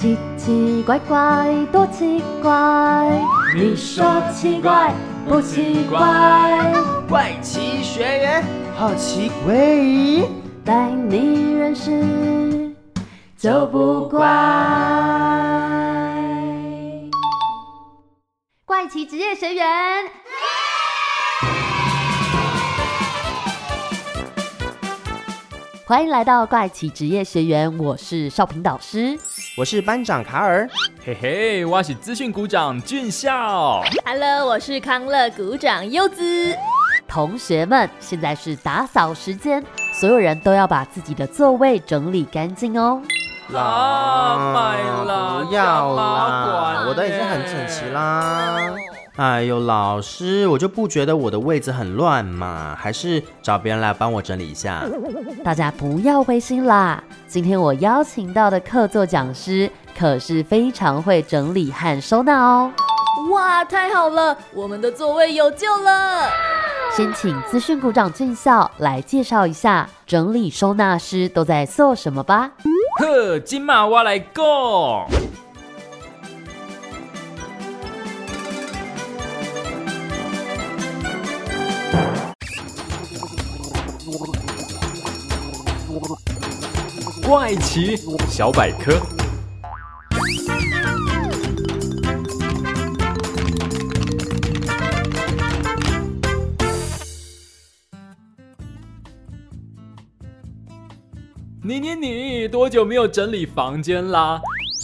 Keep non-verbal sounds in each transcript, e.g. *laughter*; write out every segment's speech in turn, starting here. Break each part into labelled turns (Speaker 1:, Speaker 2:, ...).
Speaker 1: 奇奇怪怪，多奇怪！你说奇怪不奇怪？
Speaker 2: 怪奇学员好奇怪，
Speaker 1: 带你认识就不怪。怪奇职业学员，欢迎来到怪奇职业学员，我是少平导师。
Speaker 2: 我是班长卡尔，
Speaker 3: 嘿嘿，我是资讯股长俊孝。
Speaker 4: Hello，我是康乐股长柚子。
Speaker 1: 同学们，现在是打扫时间，所有人都要把自己的座位整理干净哦。
Speaker 3: 啦买啦
Speaker 2: 不要啦，
Speaker 3: 管
Speaker 2: 我的已经很整齐啦。哎呦，老师，我就不觉得我的位置很乱嘛，还是找别人来帮我整理一下。
Speaker 1: 大家不要灰心啦，今天我邀请到的客座讲师可是非常会整理和收纳哦。
Speaker 4: 哇，太好了，我们的座位有救了。
Speaker 1: 先请资讯股长俊孝来介绍一下整理收纳师都在做什么吧。
Speaker 3: 呵，今嘛我来讲。怪奇小百科。你你你，多久没有整理房间啦？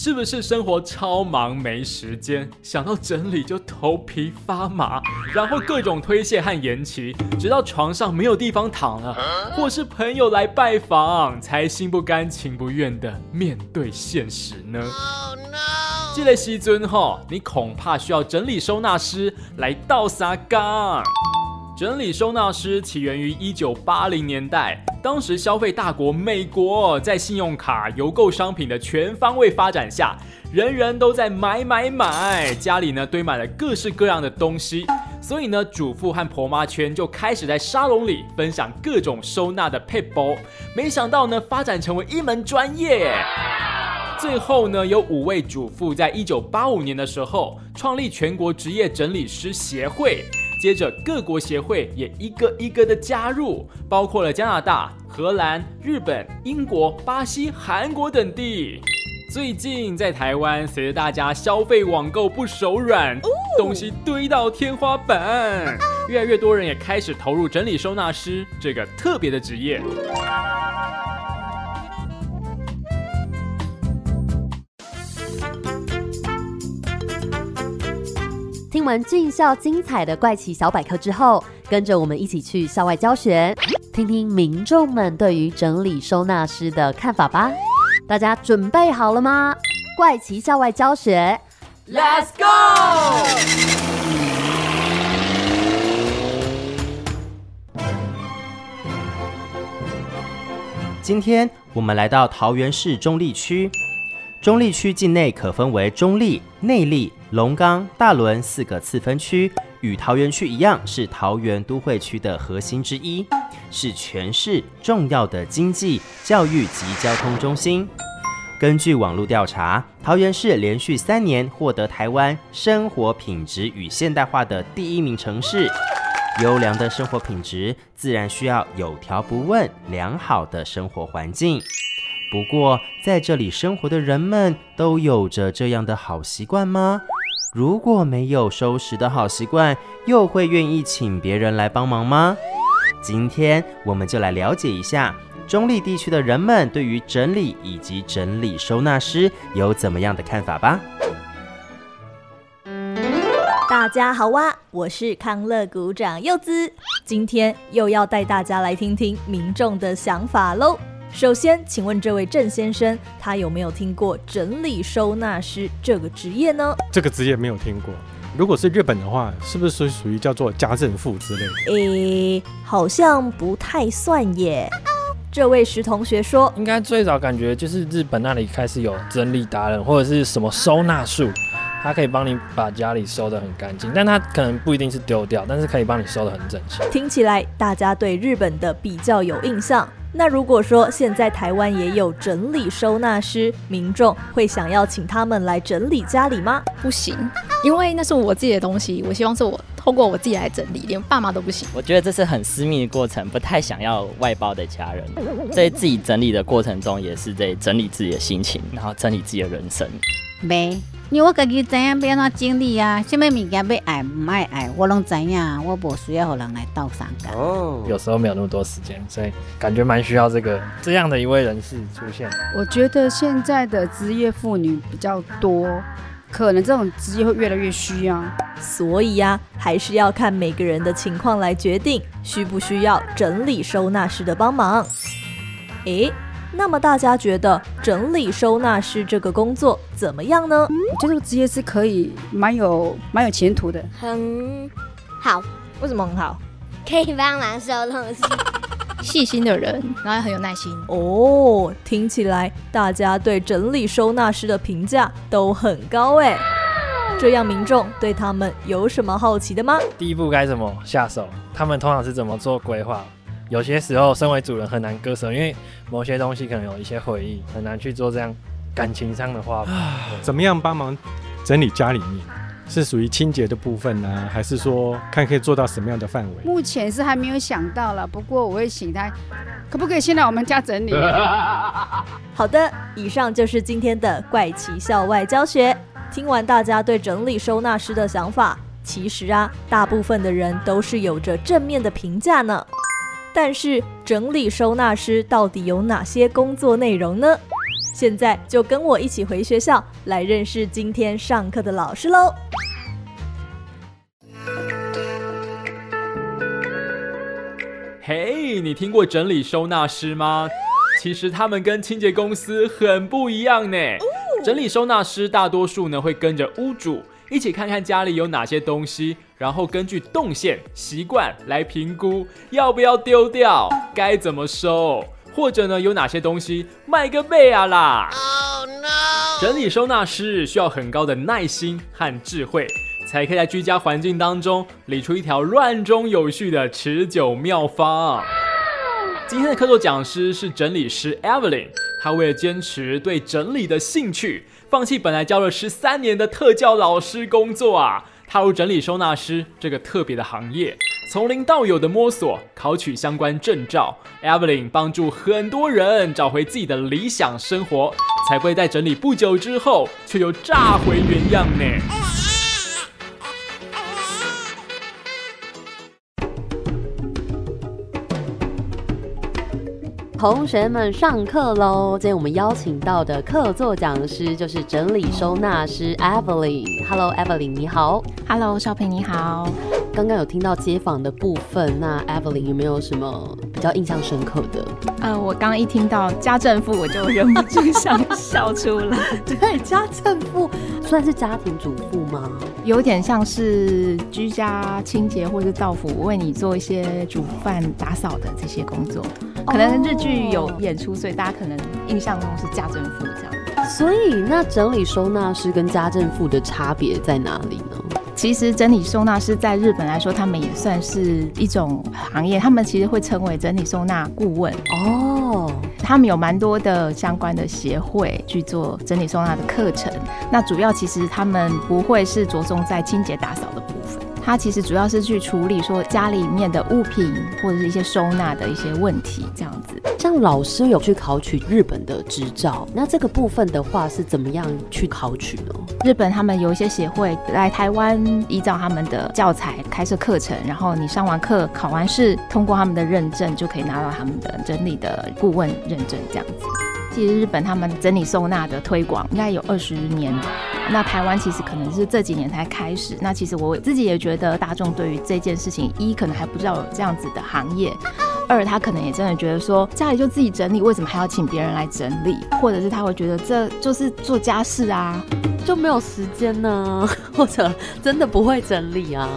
Speaker 3: 是不是生活超忙没时间，想到整理就头皮发麻，然后各种推卸和延期，直到床上没有地方躺了，或是朋友来拜访，才心不甘情不愿的面对现实呢？这类西尊哈，你恐怕需要整理收纳师来倒沙缸。整理收纳师起源于一九八零年代，当时消费大国美国在信用卡、邮购商品的全方位发展下，人人都在买买买，家里呢堆满了各式各样的东西，所以呢，主妇和婆妈圈就开始在沙龙里分享各种收纳的配包，没想到呢，发展成为一门专业。最后呢，有五位主妇在一九八五年的时候创立全国职业整理师协会。接着，各国协会也一个一个的加入，包括了加拿大、荷兰、日本、英国、巴西、韩国等地。最近在台湾，随着大家消费网购不手软，东西堆到天花板，越来越多人也开始投入整理收纳师这个特别的职业。
Speaker 1: 听完俊校精彩的怪奇小百科之后，跟着我们一起去校外教学，听听民众们对于整理收纳师的看法吧。大家准备好了吗？怪奇校外教学
Speaker 3: Let's go！
Speaker 2: 今天我们来到桃园市中立区，中立区境内可分为中立、内坜、龙岗、大仑四个次分区，与桃园区一样，是桃园都会区的核心之一，是全市重要的经济、教育及交通中心。根据网络调查，桃园市连续三年获得台湾生活品质与现代化的第一名城市。优良的生活品质，自然需要有条不紊、良好的生活环境。不过，在这里生活的人们都有着这样的好习惯吗？如果没有收拾的好习惯，又会愿意请别人来帮忙吗？今天我们就来了解一下中立地区的人们对于整理以及整理收纳师有怎么样的看法吧。
Speaker 4: 大家好哇，我是康乐股长柚子，今天又要带大家来听听民众的想法喽。首先，请问这位郑先生，他有没有听过整理收纳师这个职业呢？
Speaker 5: 这个职业没有听过。如果是日本的话，是不是属于叫做家政妇之类的？
Speaker 4: 诶，好像不太算耶。这位石同学说，
Speaker 6: 应该最早感觉就是日本那里开始有整理达人或者是什么收纳术，他可以帮你把家里收得很干净，但他可能不一定是丢掉，但是可以帮你收得很整齐。
Speaker 4: 听起来大家对日本的比较有印象。那如果说现在台湾也有整理收纳师，民众会想要请他们来整理家里吗？
Speaker 7: 不行，因为那是我自己的东西，我希望是我透过我自己来整理，连爸妈都不行。
Speaker 8: 我觉得这是很私密的过程，不太想要外包的家人。在自己整理的过程中，也是在整理自己的心情，然后整理自己的人生。
Speaker 9: 没，因为我家己知影要安怎整理啊，什么物件要爱唔爱爱，我拢知影，我无需要互人来斗相共。
Speaker 2: 哦，
Speaker 6: 有时候没有那么多时间，所以感觉蛮需要这个这样的一位人士出现。
Speaker 10: 我觉得现在的职业妇女比较多，可能这种职业会越来越需要。
Speaker 4: 所以呀、还是要看每个人的情况来决定需不需要整理收纳师的帮忙。诶，那么大家觉得整理收纳师这个工作怎么样呢？
Speaker 10: 我觉得这个职业是可以蛮有蛮有前途的。
Speaker 11: 很好，
Speaker 4: 为什么很好？
Speaker 11: 可以帮忙收东西。
Speaker 7: 细心的人，然后很有耐心。
Speaker 4: 哦，听起来大家对整理收纳师的评价都很高诶。这样民众对他们有什么好奇的吗？
Speaker 6: 第一步该怎么下手？他们通常是怎么做规划？有些时候，身为主人很难割舍，因为某些东西可能有一些回忆，很难去做这样感情上的划分。
Speaker 5: 怎么样帮忙整理家里面？是属于清洁的部分呢、还是说看可以做到什么样的范围？
Speaker 10: 目前是还没有想到了，不过我会请他，可不可以先来我们家整理？*laughs*
Speaker 4: 好的，以上就是今天的怪奇校外教学。听完大家对整理收纳师的想法，其实啊，大部分的人都是有着正面的评价呢。但是，整理收纳师到底有哪些工作内容呢？现在就跟我一起回学校来认识今天上课的老师喽。
Speaker 3: 嘿，你听过整理收纳师吗？其实他们跟清洁公司很不一样呢。整理收纳师大多数呢会跟着屋主一起看看家里有哪些东西，然后根据动线、习惯来评估要不要丢掉，该怎么收，或者呢有哪些东西卖个贝啊啦。整理收纳师需要很高的耐心和智慧，才可以在居家环境当中理出一条乱中有序的持久妙方。今天的客座讲师是整理师 Evelyn，她为了坚持对整理的兴趣，放弃本来教了十三年的特教老师工作啊，踏入整理收纳师这个特别的行业，从零到有的摸索，考取相关证照。Evelyn 帮助很多人找回自己的理想生活，才不会在整理不久之后却又炸回原样呢。
Speaker 1: 同学们上课喽！今天我们邀请到的客座讲师就是整理收纳师 Evelyn。Hello，Evelyn，你好。
Speaker 7: Hello，少平你好。
Speaker 1: 刚刚有听到街访的部分，那 Evelyn 有没有什么比较印象深刻的？
Speaker 7: 呃，我刚刚一听到家政妇，我就忍不住想笑出来，*laughs*
Speaker 1: 对，家政妇算是家庭主妇吗？
Speaker 7: 有点像是居家清洁或是到府为你做一些煮饭、打扫的这些工作。可能日剧有演出，所以大家可能印象中是家政妇这样。
Speaker 1: 所以，那整理收纳师跟家政妇的差别在哪里呢？
Speaker 7: 其实整理收纳师在日本来说，他们也算是一种行业，他们其实会称为整理收纳顾问。
Speaker 1: 哦，
Speaker 7: 他们有蛮多的相关的协会去做整理收纳的课程。那主要其实他们不会是着重在清洁打扫的部分，它其实主要是去处理说家里面的物品或者是一些收纳的一些问题这样子。
Speaker 1: 像老师有去考取日本的执照，那这个部分的话是怎么样去考取呢？
Speaker 7: 日本他们有一些协会来台湾，依照他们的教材开设课程，然后你上完课考完试，通过他们的认证，就可以拿到他们的整理的顾问认证这样子。其实日本他们整理收纳的推广应该有二十年，那台湾其实可能是这几年才开始。那其实我自己也觉得大众对于这件事情，一可能还不知道有这样子的行业。二，他可能也真的觉得说，家里就自己整理，为什么还要请别人来整理？或者是他会觉得这就是做家事啊，
Speaker 1: 就没有时间呢，*laughs* 或者真的不会整理啊。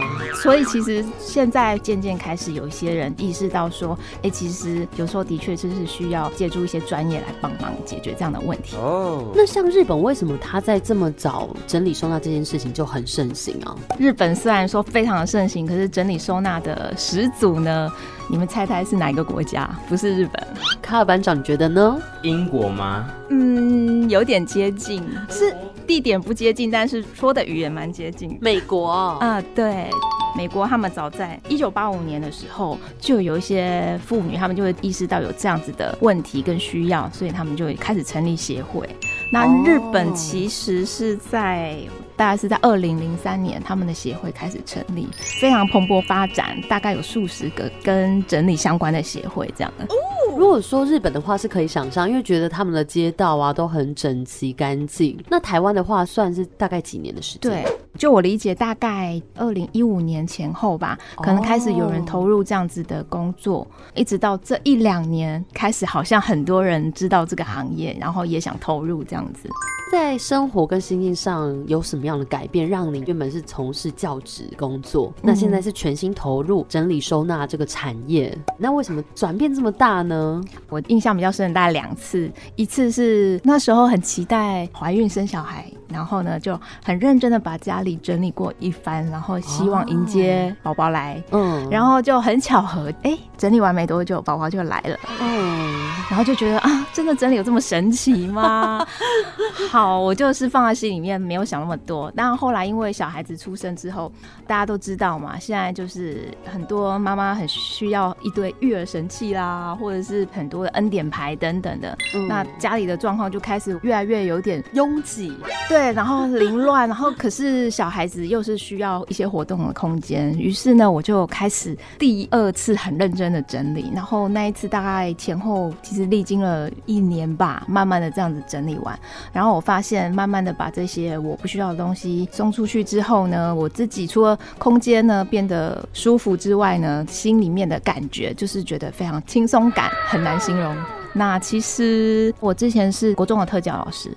Speaker 7: 所以其实现在渐渐开始有一些人意识到说，哎、其实有时候的确就是需要借助一些专业来帮忙解决这样的问题。
Speaker 2: 哦，
Speaker 1: 那像日本为什么他在这么早整理收纳这件事情就很盛行啊？
Speaker 7: 日本虽然说非常的盛行，可是整理收纳的始祖呢，你们猜猜是哪一个国家？不是日本。
Speaker 1: 卡尔班长，你觉得呢？
Speaker 2: 英国吗？
Speaker 7: 嗯，有点接近，是地点不接近，但是说的语言蛮接近。
Speaker 1: 美国
Speaker 7: 啊，对，美国他们早在一九八五年的时候，就有一些妇女，他们就会意识到有这样子的问题跟需要，所以他们就开始成立协会。那日本其实是在大概是在二零零三年，他们的协会开始成立，非常蓬勃发展，大概有数十个跟整理相关的协会这样的。
Speaker 1: 如果说日本的话是可以想象，因为觉得他们的街道啊都很整齐干净。那台湾的话算是大概几年的时间？
Speaker 7: 对，就我理解，大概二零一五年前后吧，可能开始有人投入这样子的工作，一直到这一两年开始，好像很多人知道这个行业，然后也想投入这样子。
Speaker 1: 在生活跟心境上有什么样的改变，让你原本是从事教职工作，那现在是全心投入整理收纳这个产业？那为什么转变这么大呢？
Speaker 7: 我印象比较深的大概两次，一次是那时候很期待怀孕生小孩。然后呢，就很认真的把家里整理过一番，然后希望迎接宝宝来。嗯，然后就很巧合，哎，整理完没多久，宝宝就来了。嗯，然后就觉得啊，真的整理有这么神奇吗？*laughs* 好，我就是放在心里面，没有想那么多。但后来因为小孩子出生之后，大家都知道嘛，现在就是很多妈妈很需要一堆育儿神器啦，或者是很多的恩典牌等等的。那家里的状况就开始越来越有点拥挤。对。对，然后凌乱，然后可是小孩子又是需要一些活动的空间，于是呢，我就开始第二次很认真的整理，然后那一次大概前后其实历经了一年吧，慢慢的这样子整理完，然后我发现慢慢的把这些我不需要的东西送出去之后呢，我自己除了空间呢变得舒服之外呢，心里面的感觉就是觉得非常轻松感，很难形容。那其实我之前是国中的特教老师。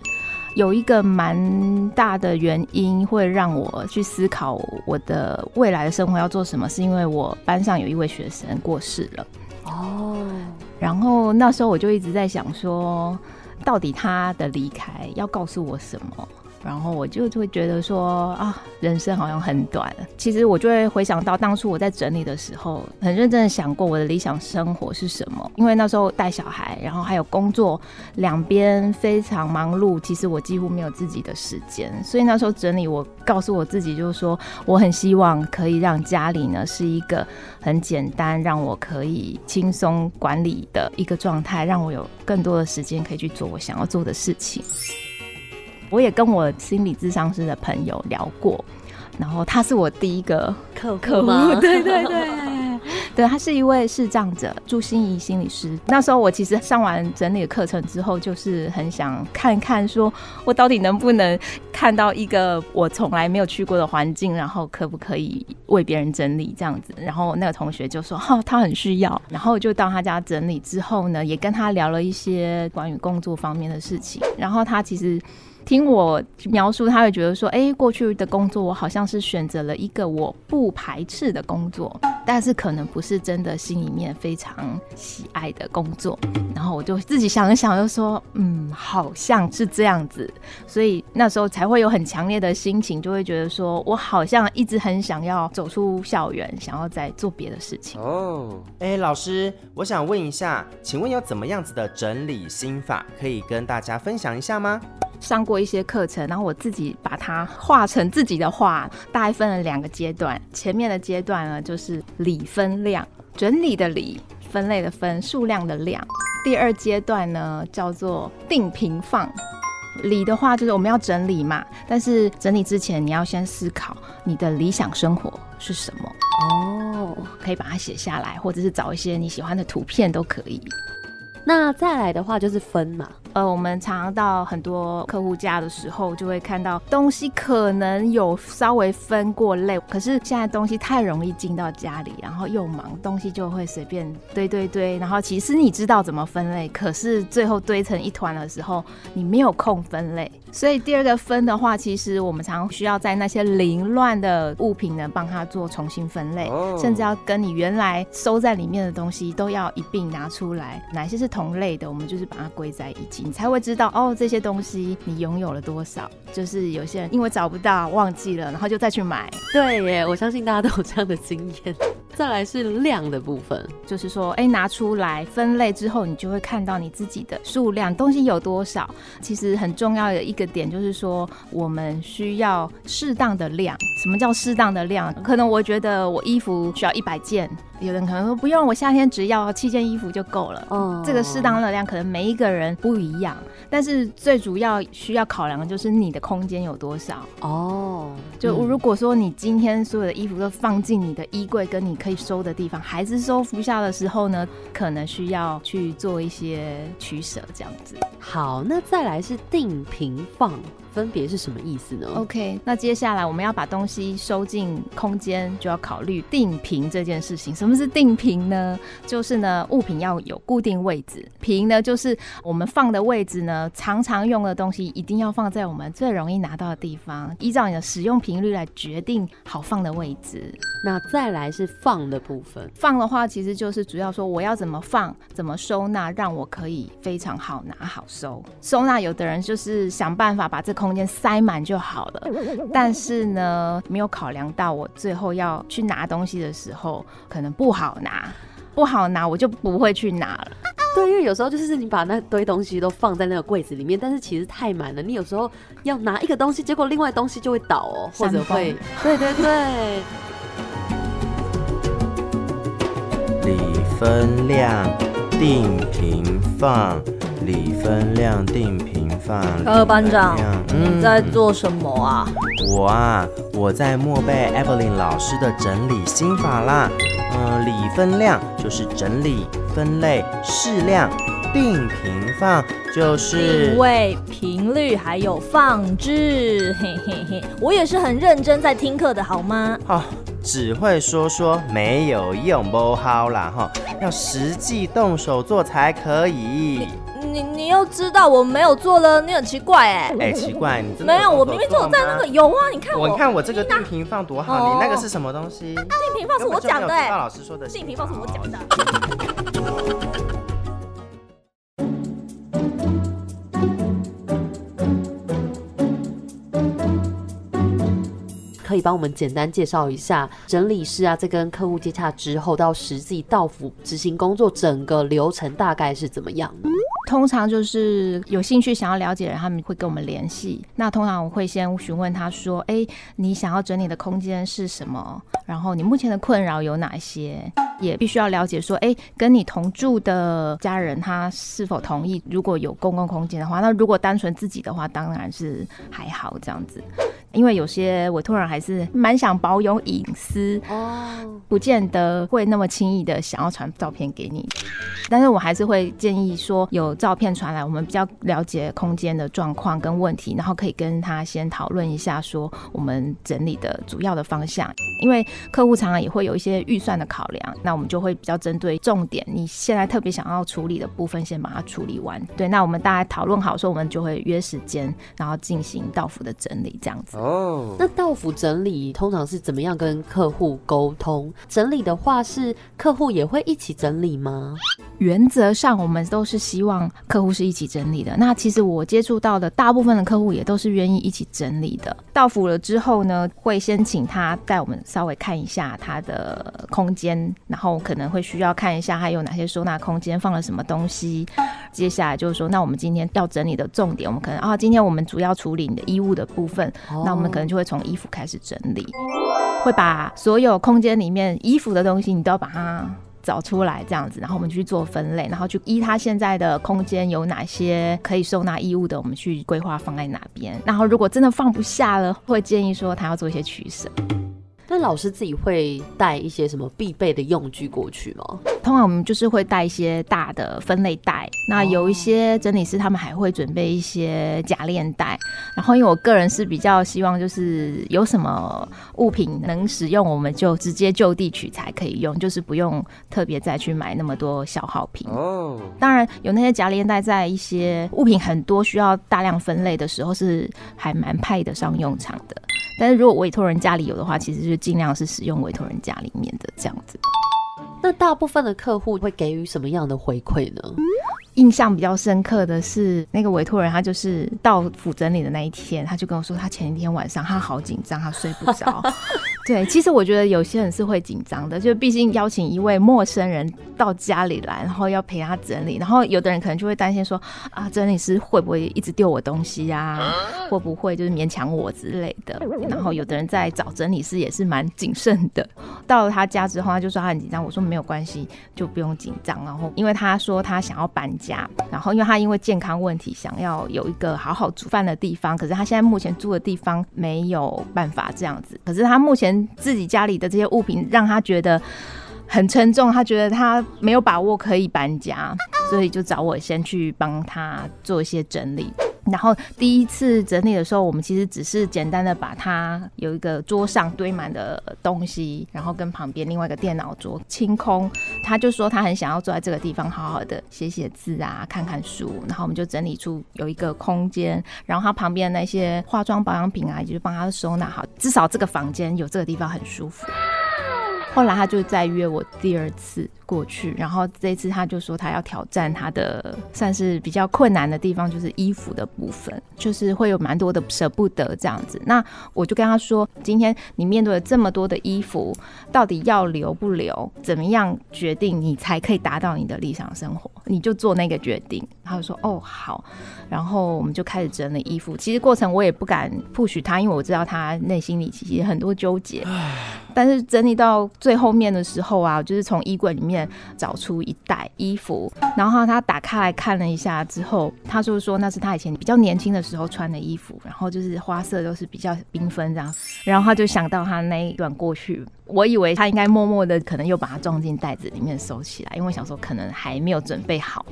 Speaker 7: 有一个蛮大的原因会让我去思考我的未来的生活要做什么，是因为我班上有一位学生过世了。哦，然后那时候我就一直在想说，到底他的离开要告诉我什么？然后我就会觉得说啊，人生好像很短。其实我就会回想到当初我在整理的时候，很认真的想过我的理想生活是什么。因为那时候带小孩，然后还有工作，两边非常忙碌，其实我几乎没有自己的时间。所以那时候整理，我告诉我自己就是说，我很希望可以让家里呢是一个很简单，让我可以轻松管理的一个状态，让我有更多的时间可以去做我想要做的事情。我也跟我心理智商师的朋友聊过，然后他是我第一个
Speaker 1: 客客户，
Speaker 7: 对 *laughs* 对对，对他是一位视障者，朱心怡心理师。那时候我其实上完整理的课程之后，就是很想看看，说我到底能不能看到一个我从来没有去过的环境，然后可不可以为别人整理这样子。然后那个同学就说，哈，*laughs* 他很需要，然后就到他家整理之后呢，也跟他聊了一些关于工作方面的事情。然后他其实。听我描述，他会觉得说：“哎，过去的工作我好像是选择了一个我不排斥的工作，但是可能不是真的心里面非常喜爱的工作。”然后我就自己想一想，就说：“嗯，好像是这样子。”所以那时候才会有很强烈的心情，就会觉得说我好像一直很想要走出校园，想要再做别的事情。哦，
Speaker 2: 哎，老师，我想问一下，请问有怎么样子的整理心法可以跟大家分享一下吗？
Speaker 7: 上过一些课程，然后我自己把它画成自己的画，大概分了两个阶段。前面的阶段呢，就是理分量，整理的理，分类的分，数量的量。第二阶段呢，叫做定平放。理的话，就是我们要整理嘛，但是整理之前，你要先思考你的理想生活是什么。哦，可以把它写下来，或者是找一些你喜欢的图片都可以。
Speaker 1: 那再来的话就是分嘛。
Speaker 7: 呃，我们常常到很多客户家的时候，就会看到东西可能有稍微分过类，可是现在东西太容易进到家里，然后又忙，东西就会随便堆堆堆。然后其实你知道怎么分类，可是最后堆成一团的时候，你没有空分类。所以第二个分的话，其实我们常常需要在那些凌乱的物品呢，帮它做重新分类，甚至要跟你原来收在里面的东西都要一并拿出来，哪些是同类的，我们就是把它归在一起。你才会知道哦，这些东西你拥有了多少。就是有些人因为找不到忘记了，然后就再去买。
Speaker 1: 对耶，我相信大家都有这样的经验。再来是量的部分，
Speaker 7: 就是说，哎，拿出来分类之后，你就会看到你自己的数量，东西有多少。其实很重要的一个点就是说，我们需要适当的量。什么叫适当的量？可能我觉得我衣服需要一百件。有人可能说不用，我夏天只要七件衣服就够了。哦，这个适当的量可能每一个人不一样，但是最主要需要考量的就是你的空间有多少。哦，就如果说你今天所有的衣服都放进你的衣柜跟你可以收的地方，孩子收不下的时候呢，可能需要去做一些取舍，这样子。
Speaker 1: 好，那再来是定平放。分别是什么意思呢
Speaker 7: ？OK，那接下来我们要把东西收进空间，就要考虑定平这件事情。什么是定平呢？就是呢，物品要有固定位置。平呢，就是我们放的位置呢，常常用的东西一定要放在我们最容易拿到的地方，依照你的使用频率来决定好放的位置。
Speaker 1: 那再来是放的部分，
Speaker 7: 放的话其实就是主要说我要怎么放，怎么收纳，让我可以非常好拿好收。收纳有的人就是想办法把这空间塞满就好了，但是呢，没有考量到我最后要去拿东西的时候，可能不好拿，不好拿，我就不会去拿了。
Speaker 1: 对，因为有时候就是你把那堆东西都放在那个柜子里面，但是其实太满了，你有时候要拿一个东西，结果另外东西就会倒哦，或者会，对对对。
Speaker 2: 理分量定平放。理分量定平放。
Speaker 4: 柯班长，你在做什么啊？
Speaker 2: 我啊，我在默背 Evelyn 老师的整理心法啦。嗯，理分量就是整理、分类、适量；定平放就是
Speaker 4: 定位、频率还有放置。嘿嘿嘿，我也是很认真在听课的，好吗？
Speaker 2: 好，只会说说没有用，不好啦哈，要实际动手做才可以。
Speaker 4: 你你又知道我没有做了，你很奇怪哎
Speaker 2: 哎奇怪，你
Speaker 4: 没有，我明明就在那个有啊，你看我，
Speaker 2: 你看我这个定平放多好，你那个是什么东西？定
Speaker 4: 平放是我讲的哎，
Speaker 2: 老师说的，
Speaker 4: 定平放是我讲的。
Speaker 1: 可以帮我们简单介绍一下整理师啊，在跟客户接洽之后到实际到府执行工作，整个流程大概是怎么样？
Speaker 7: 通常就是有兴趣想要了解的人，他们会跟我们联系。那通常我会先询问他说：“哎，你想要整理的空间是什么？然后你目前的困扰有哪些？也必须要了解说：哎，跟你同住的家人他是否同意？如果有公共空间的话，那如果单纯自己的话，当然是还好这样子。”因为有些委托人还是蛮想保有隐私哦，不见得会那么轻易的想要传照片给你，但是我还是会建议说，有照片传来，我们比较了解空间的状况跟问题，然后可以跟他先讨论一下，说我们整理的主要的方向。因为客户常常也会有一些预算的考量，那我们就会比较针对重点，你现在特别想要处理的部分，先把它处理完。对，那我们大家讨论好说，我们就会约时间，然后进行到府的整理，这样子。
Speaker 1: 哦，那到府整理通常是怎么样跟客户沟通？整理的话是客户也会一起整理吗？
Speaker 7: 原则上我们都是希望客户是一起整理的。那其实我接触到的大部分的客户也都是愿意一起整理的。到府了之后呢，会先请他带我们稍微看一下他的空间，然后可能会需要看一下还有哪些收纳空间放了什么东西。接下来就是说，那我们今天要整理的重点，我们可能啊，今天我们主要处理你的衣物的部分，那我们可能就会从衣服开始整理，会把所有空间里面衣服的东西，你都要把它找出来，这样子，然后我们去做分类，然后去依他现在的空间有哪些可以收纳衣物的，我们去规划放在哪边。然后如果真的放不下了，会建议说他要做一些取舍。
Speaker 1: 那老师自己会带一些什么必备的用具过去吗？
Speaker 7: 通常我们就是会带一些大的分类袋，那有一些整理师他们还会准备一些夹链袋。然后因为我个人是比较希望就是有什么物品能使用，我们就直接就地取材可以用，就是不用特别再去买那么多消耗品。哦，当然有那些夹链袋，在一些物品很多需要大量分类的时候，是还蛮派得上用场的。但是如果委托人家里有的话，其实就尽量是使用委托人家里面的这样子。
Speaker 1: 那大部分的客户会给予什么样的回馈呢？
Speaker 7: 印象比较深刻的是，那个委托人他就是到府整理的那一天，他就跟我说，他前一天晚上他好紧张，他睡不着。*laughs* 对，其实我觉得有些人是会紧张的，就毕竟邀请一位陌生人到家里来，然后要陪他整理，然后有的人可能就会担心说，啊，整理师会不会一直丢我东西啊？会不会就是勉强我之类的？然后有的人在找整理师也是蛮谨慎的。*laughs* 到了他家之后，他就说他很紧张，我说没有关系，就不用紧张。然后因为他说他想要搬家，然后因为他因为健康问题想要有一个好好煮饭的地方，可是他现在目前住的地方没有办法这样子。可是他目前自己家里的这些物品让他觉得很沉重，他觉得他没有把握可以搬家，所以就找我先去帮他做一些整理。然后第一次整理的时候，我们其实只是简单的把它有一个桌上堆满的东西，然后跟旁边另外一个电脑桌清空。他就说他很想要坐在这个地方好好的写写字啊，看看书。然后我们就整理出有一个空间，然后他旁边那些化妆保养品啊，也就帮他收纳好，至少这个房间有这个地方很舒服。后来他就再约我第二次过去，然后这次他就说他要挑战他的算是比较困难的地方，就是衣服的部分，就是会有蛮多的舍不得这样子。那我就跟他说，今天你面对了这么多的衣服，到底要留不留？怎么样决定你才可以达到你的理想生活？你就做那个决定。他就说哦好，然后我们就开始整理衣服。其实过程我也不敢 push 他，因为我知道他内心里其实很多纠结。但是整理到最后面的时候啊，就是从衣柜里面找出一袋衣服，然后他打开来看了一下之后，他就说那是他以前比较年轻的时候穿的衣服，然后就是花色都是比较缤纷这样，然后他就想到他那一段过去，我以为他应该默默的可能又把它装进袋子里面收起来，因为想说可能还没有准备好，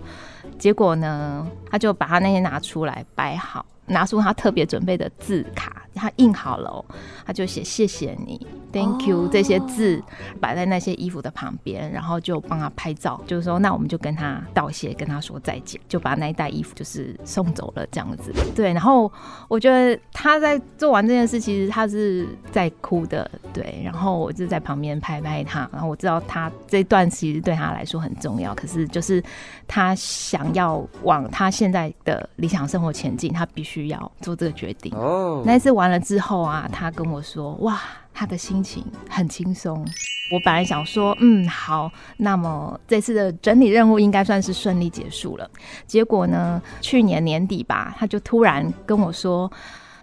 Speaker 7: 结果呢，他就把他那些拿出来摆好。拿出他特别准备的字卡，他印好了，他就写谢谢你，Thank you 这些字摆在那些衣服的旁边，然后就帮他拍照，就是说那我们就跟他道谢，跟他说再见，就把那一袋衣服就是送走了这样子。对，然后我觉得他在做完这件事，其实他是在哭的，对，然后我就在旁边拍拍他，然后我知道他这段其实对他来说很重要，可是就是他想要往他现在的理想生活前进，他必须。需要做这个决定。哦，那次完了之后啊，他跟我说：“哇，他的心情很轻松。”我本来想说：“嗯，好，那么这次的整理任务应该算是顺利结束了。”结果呢，去年年底吧，他就突然跟我说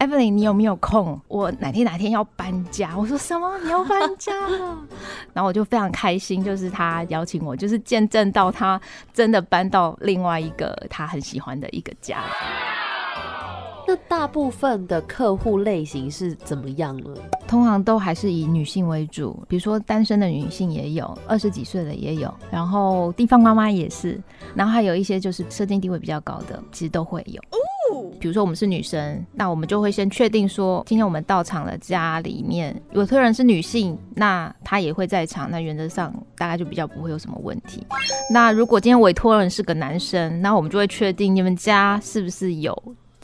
Speaker 7: ：“Evelyn，你有没有空？我哪天哪天要搬家？”我说：“什么？你要搬家了？” *laughs* 然后我就非常开心，就是他邀请我，就是见证到他真的搬到另外一个他很喜欢的一个家。
Speaker 1: 那大部分的客户类型是怎么样呢？
Speaker 7: 通常都还是以女性为主，比如说单身的女性也有，二十几岁的也有，然后地方妈妈也是，然后还有一些就是社经地位比较高的，其实都会有。比如说我们是女生，那我们就会先确定说，今天我们到场的，家里面有客人是女性，那她也会在场，那原则上大概就比较不会有什么问题。那如果今天委托人是个男生，那我们就会确定你们家是不是有。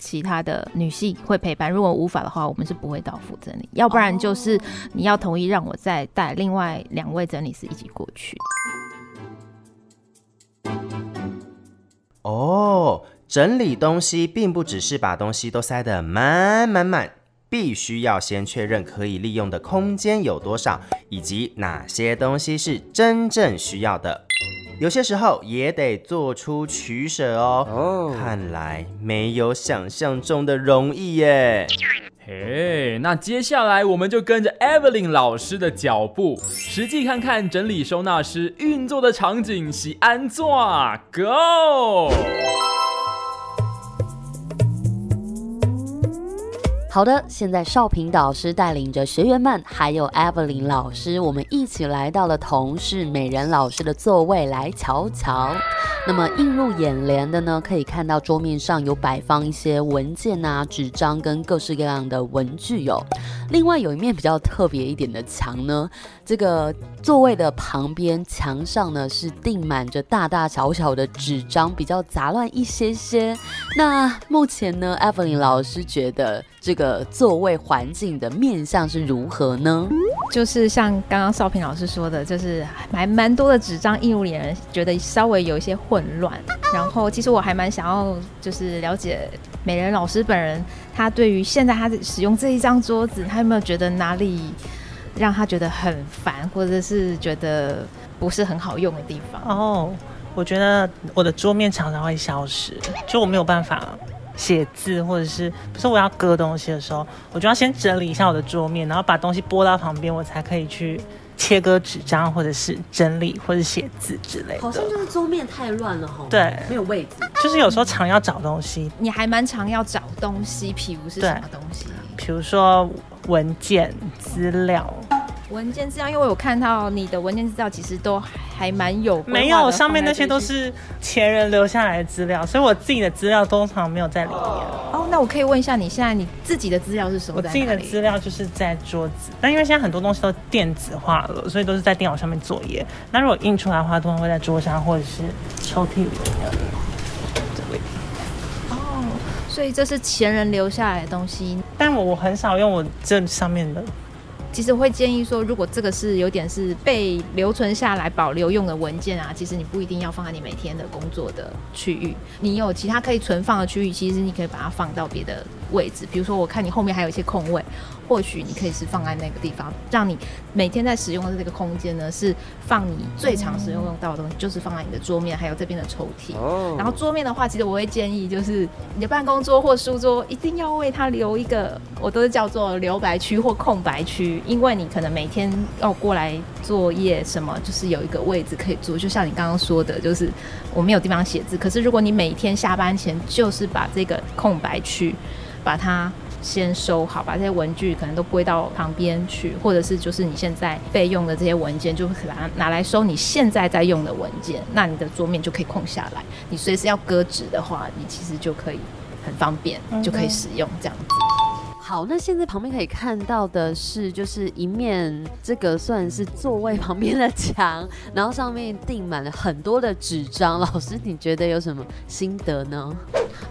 Speaker 7: 其他的女性会陪伴，如果无法的话，我们是不会到府整理，要不然就是你要同意让我再带另外两位整理师一起过去。
Speaker 2: 哦，整理东西并不只是把东西都塞得满满满，必须要先确认可以利用的空间有多少，以及哪些东西是真正需要的。有些时候也得做出取舍哦。看来没有想象中的容易耶。
Speaker 3: 嘿，那接下来我们就跟着 Evelyn 老师的脚步，实际看看整理收纳师运作的场景喜安坐。Go！
Speaker 1: 好的，现在少平导师带领着学员们，还有 Evelyn 老师，我们一起来到了同事美人老师的座位来瞧瞧。那么映入眼帘的呢，可以看到桌面上有摆放一些文件啊、纸张跟各式各样的文具哦。另外有一面比较特别一点的墙呢，这个座位的旁边墙上呢是钉满着大大小小的纸张，比较杂乱一些些。那目前呢，Evelyn 老师觉得。这个座位环境的面向是如何呢？
Speaker 7: 就是像刚刚少平老师说的，就是还蛮多的纸张映入眼人，觉得稍微有一些混乱。然后其实我还蛮想要就是了解美人老师本人，他对于现在他使用这一张桌子，他有没有觉得哪里让他觉得很烦，或者是觉得不是很好用的地方？
Speaker 12: 哦，我觉得我的桌面常常会消失，就我没有办法写字，或者是不是我要割东西的时候，我就要先整理一下我的桌面，然后把东西拨到旁边，我才可以去切割纸张，或者是整理或者写字之类的。
Speaker 1: 好像就是桌面太乱了哈，
Speaker 12: 对，
Speaker 1: 没有位置。
Speaker 12: 就是有时候常要找东西，
Speaker 7: 你还蛮常要找东西，譬如是什么东西？
Speaker 12: 比如说文件、资料。
Speaker 7: 文件资料，因为我有看到你的文件资料其实都还蛮有，
Speaker 12: 没有上面那些都是前人留下来的资料，所以我自己的资料通常没有在里面。
Speaker 7: 哦，那我可以问一下，你现在你自己的资料是什么？
Speaker 12: 我自己的资料就是在桌子，但因为现在很多东西都电子化了，所以都是在电脑上面作业。那如果印出来的话，通常会在桌上或者是抽屉里面。
Speaker 7: 哦，所以这是前人留下来的东西，
Speaker 12: 但我我很少用我这上面的。
Speaker 7: 其实我会建议说，如果这个是有点是被留存下来保留用的文件啊，其实你不一定要放在你每天的工作的区域。你有其他可以存放的区域，其实你可以把它放到别的位置。比如说，我看你后面还有一些空位，或许你可以是放在那个地方，让你每天在使用的这个空间呢，是放你最常使用用到的东西，就是放在你的桌面，还有这边的抽屉。哦。然后桌面的话，其实我会建议，就是你的办公桌或书桌一定要为它留一个，我都是叫做留白区或空白区。因为你可能每天要过来作业什么，就是有一个位置可以坐。就像你刚刚说的，就是我没有地方写字。可是如果你每天下班前就是把这个空白区，把它先收好，把这些文具可能都归到旁边去，或者是就是你现在备用的这些文件，就把它拿来收你现在在用的文件，那你的桌面就可以空下来。你随时要搁纸的话，你其实就可以很方便，就可以使用这样子。
Speaker 1: 好，那现在旁边可以看到的是，就是一面这个算是座位旁边的墙，然后上面订满了很多的纸张。老师，你觉得有什么心得呢？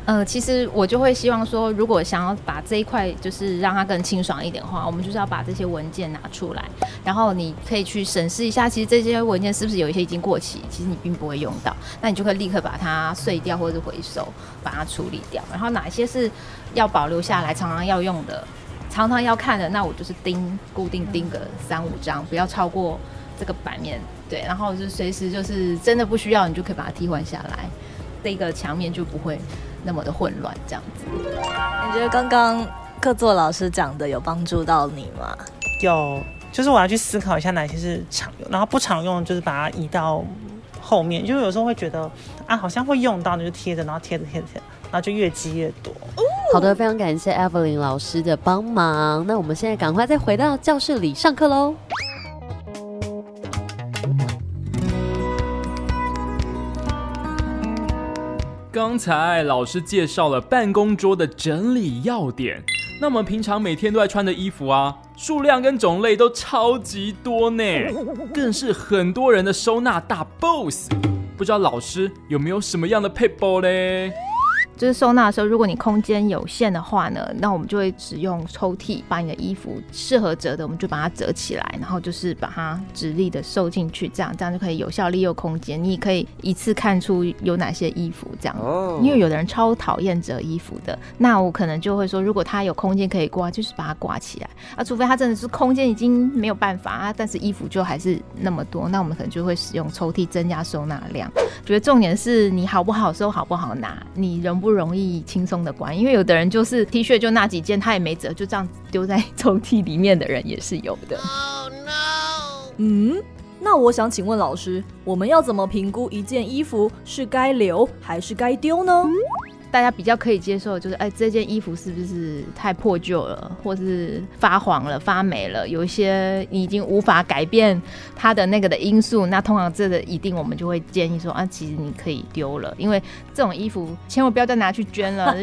Speaker 7: 呃，其实我就会希望说，如果想要把这一块就是让它更清爽一点的话，我们就是要把这些文件拿出来，然后你可以去审视一下，其实这些文件是不是有一些已经过期，其实你并不会用到，那你就可以立刻把它碎掉或者是回收，把它处理掉。然后哪些是要保留下来，常常要用的，常常要看的，那我就是钉固定钉个三五张，不要超过这个版面。对，然后就随时就是真的不需要，你就可以把它替换下来，这个墙面就不会那么的混乱。这样子，
Speaker 4: 你觉得刚刚客座老师讲的有帮助到你吗？
Speaker 12: 有，就是我要去思考一下哪些是常用，然后不常用就是把它移到后面，就有时候会觉得啊，好像会用到，那就贴着，然后贴着贴着贴着，然后就越积越多。
Speaker 1: 好的，非常感谢 Evelyn 老师的帮忙。那我们现在赶快再回到教室里上课喽。
Speaker 3: 刚才老师介绍了办公桌的整理要点，那我们平常每天都在穿的衣服啊，数量跟种类都超级多呢，更是很多人的收纳大 boss。不知道老师有没有什么样的配包嘞？
Speaker 7: 就是收纳的时候，如果你空间有限的话呢，那我们就会使用抽屉，把你的衣服适合折的，我们就把它折起来，然后就是把它直立的收进去，这样这样就可以有效利用空间。你也可以一次看出有哪些衣服这样。哦。因为有的人超讨厌折衣服的，那我可能就会说，如果他有空间可以挂，就是把它挂起来。啊，除非他真的是空间已经没有办法啊，但是衣服就还是那么多，那我们可能就会使用抽屉增加收纳量。觉得重点是你好不好收，好不好拿，你容不容易轻松的关，因为有的人就是 T 恤就那几件，他也没折，就这样丢在抽屉里面的人也是有的。
Speaker 4: 嗯，那我想请问老师，我们要怎么评估一件衣服是该留还是该丢呢？
Speaker 7: 大家比较可以接受，就是哎，这件衣服是不是太破旧了，或是发黄了、发霉了？有一些你已经无法改变它的那个的因素，那通常这个一定我们就会建议说啊，其实你可以丢了，因为这种衣服千万不要再拿去捐了，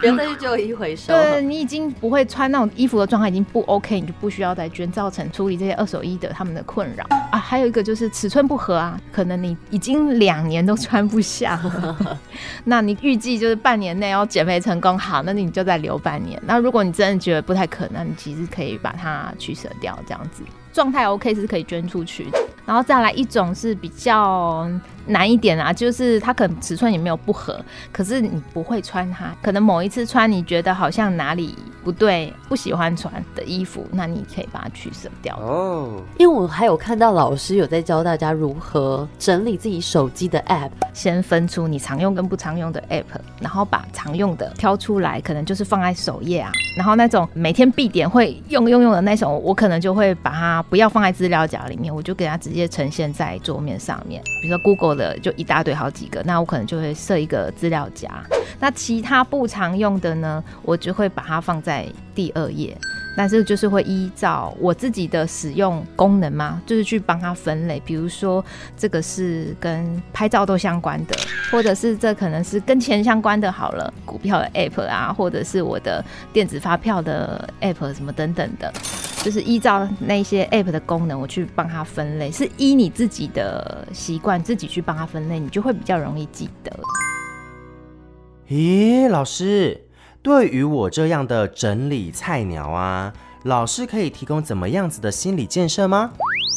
Speaker 1: 不要再去旧衣回收。
Speaker 7: 对你已经不会穿那种衣服的状态已经不 OK，你就不需要再捐，造成处理这些二手衣的他们的困扰啊。还有一个就是尺寸不合啊，可能你已经两年都穿不下了，*laughs* 那你预计就是半。半年内要减肥成功，好，那你就再留半年。那如果你真的觉得不太可能，你其实可以把它取舍掉，这样子状态 OK 是可以捐出去的。然后再来一种是比较难一点啊，就是它可能尺寸也没有不合，可是你不会穿它，可能某一次穿你觉得好像哪里不对，不喜欢穿的衣服，那你可以把它取舍掉。
Speaker 1: 哦，因为我还有看到老师有在教大家如何整理自己手机的 App，
Speaker 7: 先分出你常用跟不常用的 App，然后把常用的挑出来，可能就是放在首页啊，然后那种每天必点会用用用的那种，我可能就会把它不要放在资料夹里面，我就给它直接呈现在桌面上面，比如说 Google 的就一大堆好几个，那我可能就会设一个资料夹。那其他不常用的呢，我就会把它放在第二页。但是就是会依照我自己的使用功能嘛，就是去帮它分类。比如说这个是跟拍照都相关的，或者是这可能是跟钱相关的。好了，股票的 app 啊，或者是我的电子发票的 app 什么等等的，就是依照那些 app 的功能，我去帮它分类。是依你自己的习惯自己去帮它分类，你就会比较容易记得。
Speaker 2: 咦，老师？对于我这样的整理菜鸟啊，老师可以提供怎么样子的心理建设吗？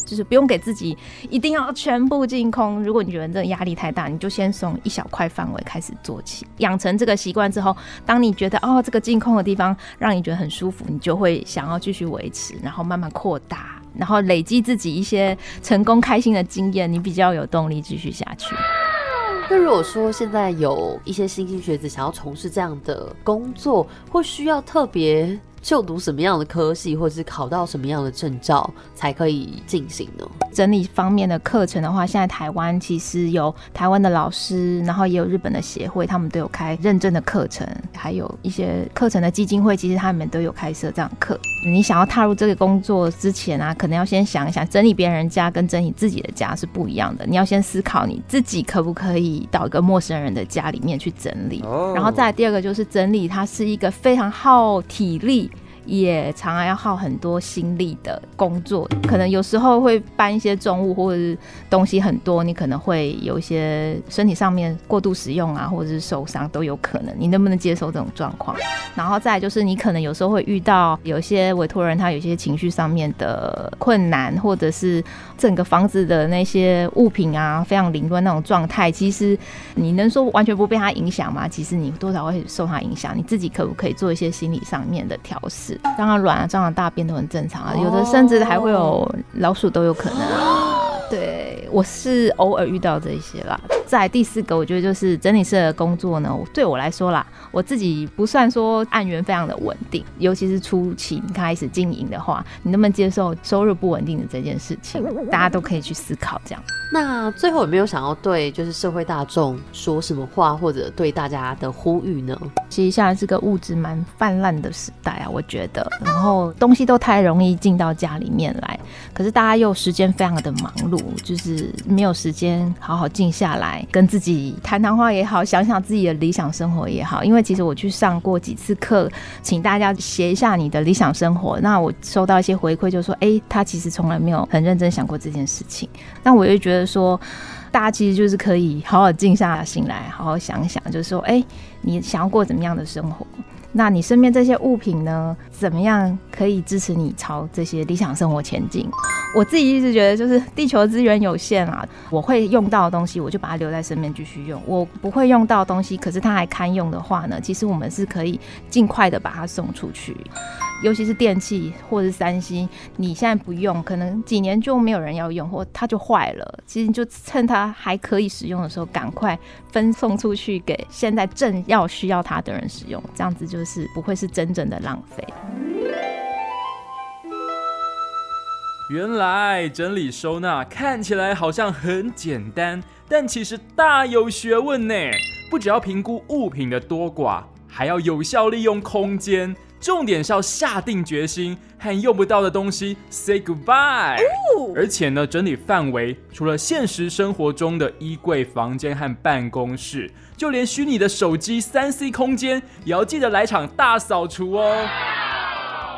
Speaker 7: 就是不用给自己一定要全部净空。如果你觉得这个压力太大，你就先从一小块范围开始做起。养成这个习惯之后，当你觉得哦这个净空的地方让你觉得很舒服，你就会想要继续维持，然后慢慢扩大，然后累积自己一些成功开心的经验，你比较有动力继续下去。
Speaker 1: 那如果说现在有一些新兴学子想要从事这样的工作，或需要特别。就读什么样的科系，或者是考到什么样的证照才可以进行呢？
Speaker 7: 整理方面的课程的话，现在台湾其实有台湾的老师，然后也有日本的协会，他们都有开认证的课程，还有一些课程的基金会，其实他们都有开设这样课。你想要踏入这个工作之前啊，可能要先想一想，整理别人家跟整理自己的家是不一样的。你要先思考你自己可不可以到一个陌生人的家里面去整理，然后再第二个就是整理，它是一个非常耗体力。也常常要耗很多心力的工作，可能有时候会搬一些重物或者是东西很多，你可能会有一些身体上面过度使用啊，或者是受伤都有可能。你能不能接受这种状况？然后再就是，你可能有时候会遇到有些委托人，他有些情绪上面的困难，或者是整个房子的那些物品啊非常凌乱那种状态，其实你能说完全不被它影响吗？其实你多少会受它影响。你自己可不可以做一些心理上面的调试？让它软啊，让它大便都很正常啊，有的甚至还会有老鼠都有可能啊。*gasps* 对，我是偶尔遇到这些啦。在第四个，我觉得就是整理师的工作呢，对我来说啦，我自己不算说案源非常的稳定，尤其是初期你开始经营的话，你能不能接受收入不稳定的这件事情？*laughs* 大家都可以去思考这样。
Speaker 1: 那最后有没有想要对就是社会大众说什么话，或者对大家的呼吁呢？
Speaker 7: 其实现在是个物质蛮泛滥的时代啊，我觉得，然后东西都太容易进到家里面来，可是大家又时间非常的忙碌，就是没有时间好好静下来。跟自己谈谈话也好，想想自己的理想生活也好。因为其实我去上过几次课，请大家写一下你的理想生活。那我收到一些回馈，就说：“哎，他其实从来没有很认真想过这件事情。”那我就觉得说，大家其实就是可以好好静下心来，好好想想，就是说：“哎，你想要过怎么样的生活？那你身边这些物品呢，怎么样可以支持你朝这些理想生活前进？”我自己一直觉得，就是地球资源有限啊，我会用到的东西，我就把它留在身边继续用；我不会用到的东西，可是它还堪用的话呢，其实我们是可以尽快的把它送出去。尤其是电器或者是三星，你现在不用，可能几年就没有人要用，或它就坏了。其实你就趁它还可以使用的时候，赶快分送出去给现在正要需要它的人使用，这样子就是不会是真正的浪费。
Speaker 3: 原来整理收纳看起来好像很简单，但其实大有学问呢。不只要评估物品的多寡，还要有效利用空间。重点是要下定决心和用不到的东西 say goodbye。而且呢，整理范围除了现实生活中的衣柜、房间和办公室，就连虚拟的手机三 C 空间，也要记得来场大扫除哦。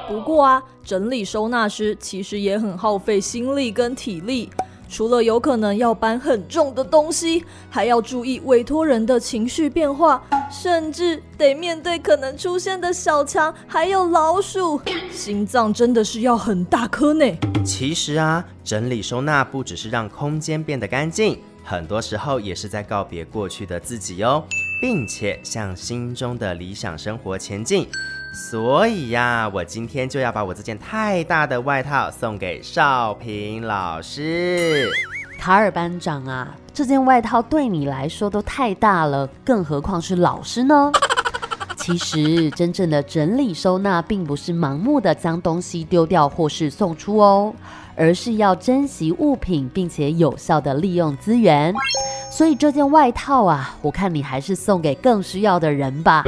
Speaker 4: 不过啊，整理收纳师其实也很耗费心力跟体力。除了有可能要搬很重的东西，还要注意委托人的情绪变化，甚至得面对可能出现的小强还有老鼠，心脏真的是要很大颗呢。
Speaker 2: 其实啊，整理收纳不只是让空间变得干净，很多时候也是在告别过去的自己哦，并且向心中的理想生活前进。所以呀，我今天就要把我这件太大的外套送给少平老师。
Speaker 1: 卡尔班长啊，这件外套对你来说都太大了，更何况是老师呢？*laughs* 其实，真正的整理收纳，并不是盲目的将东西丢掉或是送出哦，而是要珍惜物品，并且有效的利用资源。所以这件外套啊，我看你还是送给更需要的人吧。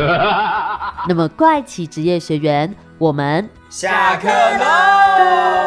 Speaker 1: *laughs* 那么，怪奇职业学员，我们
Speaker 2: 下课喽。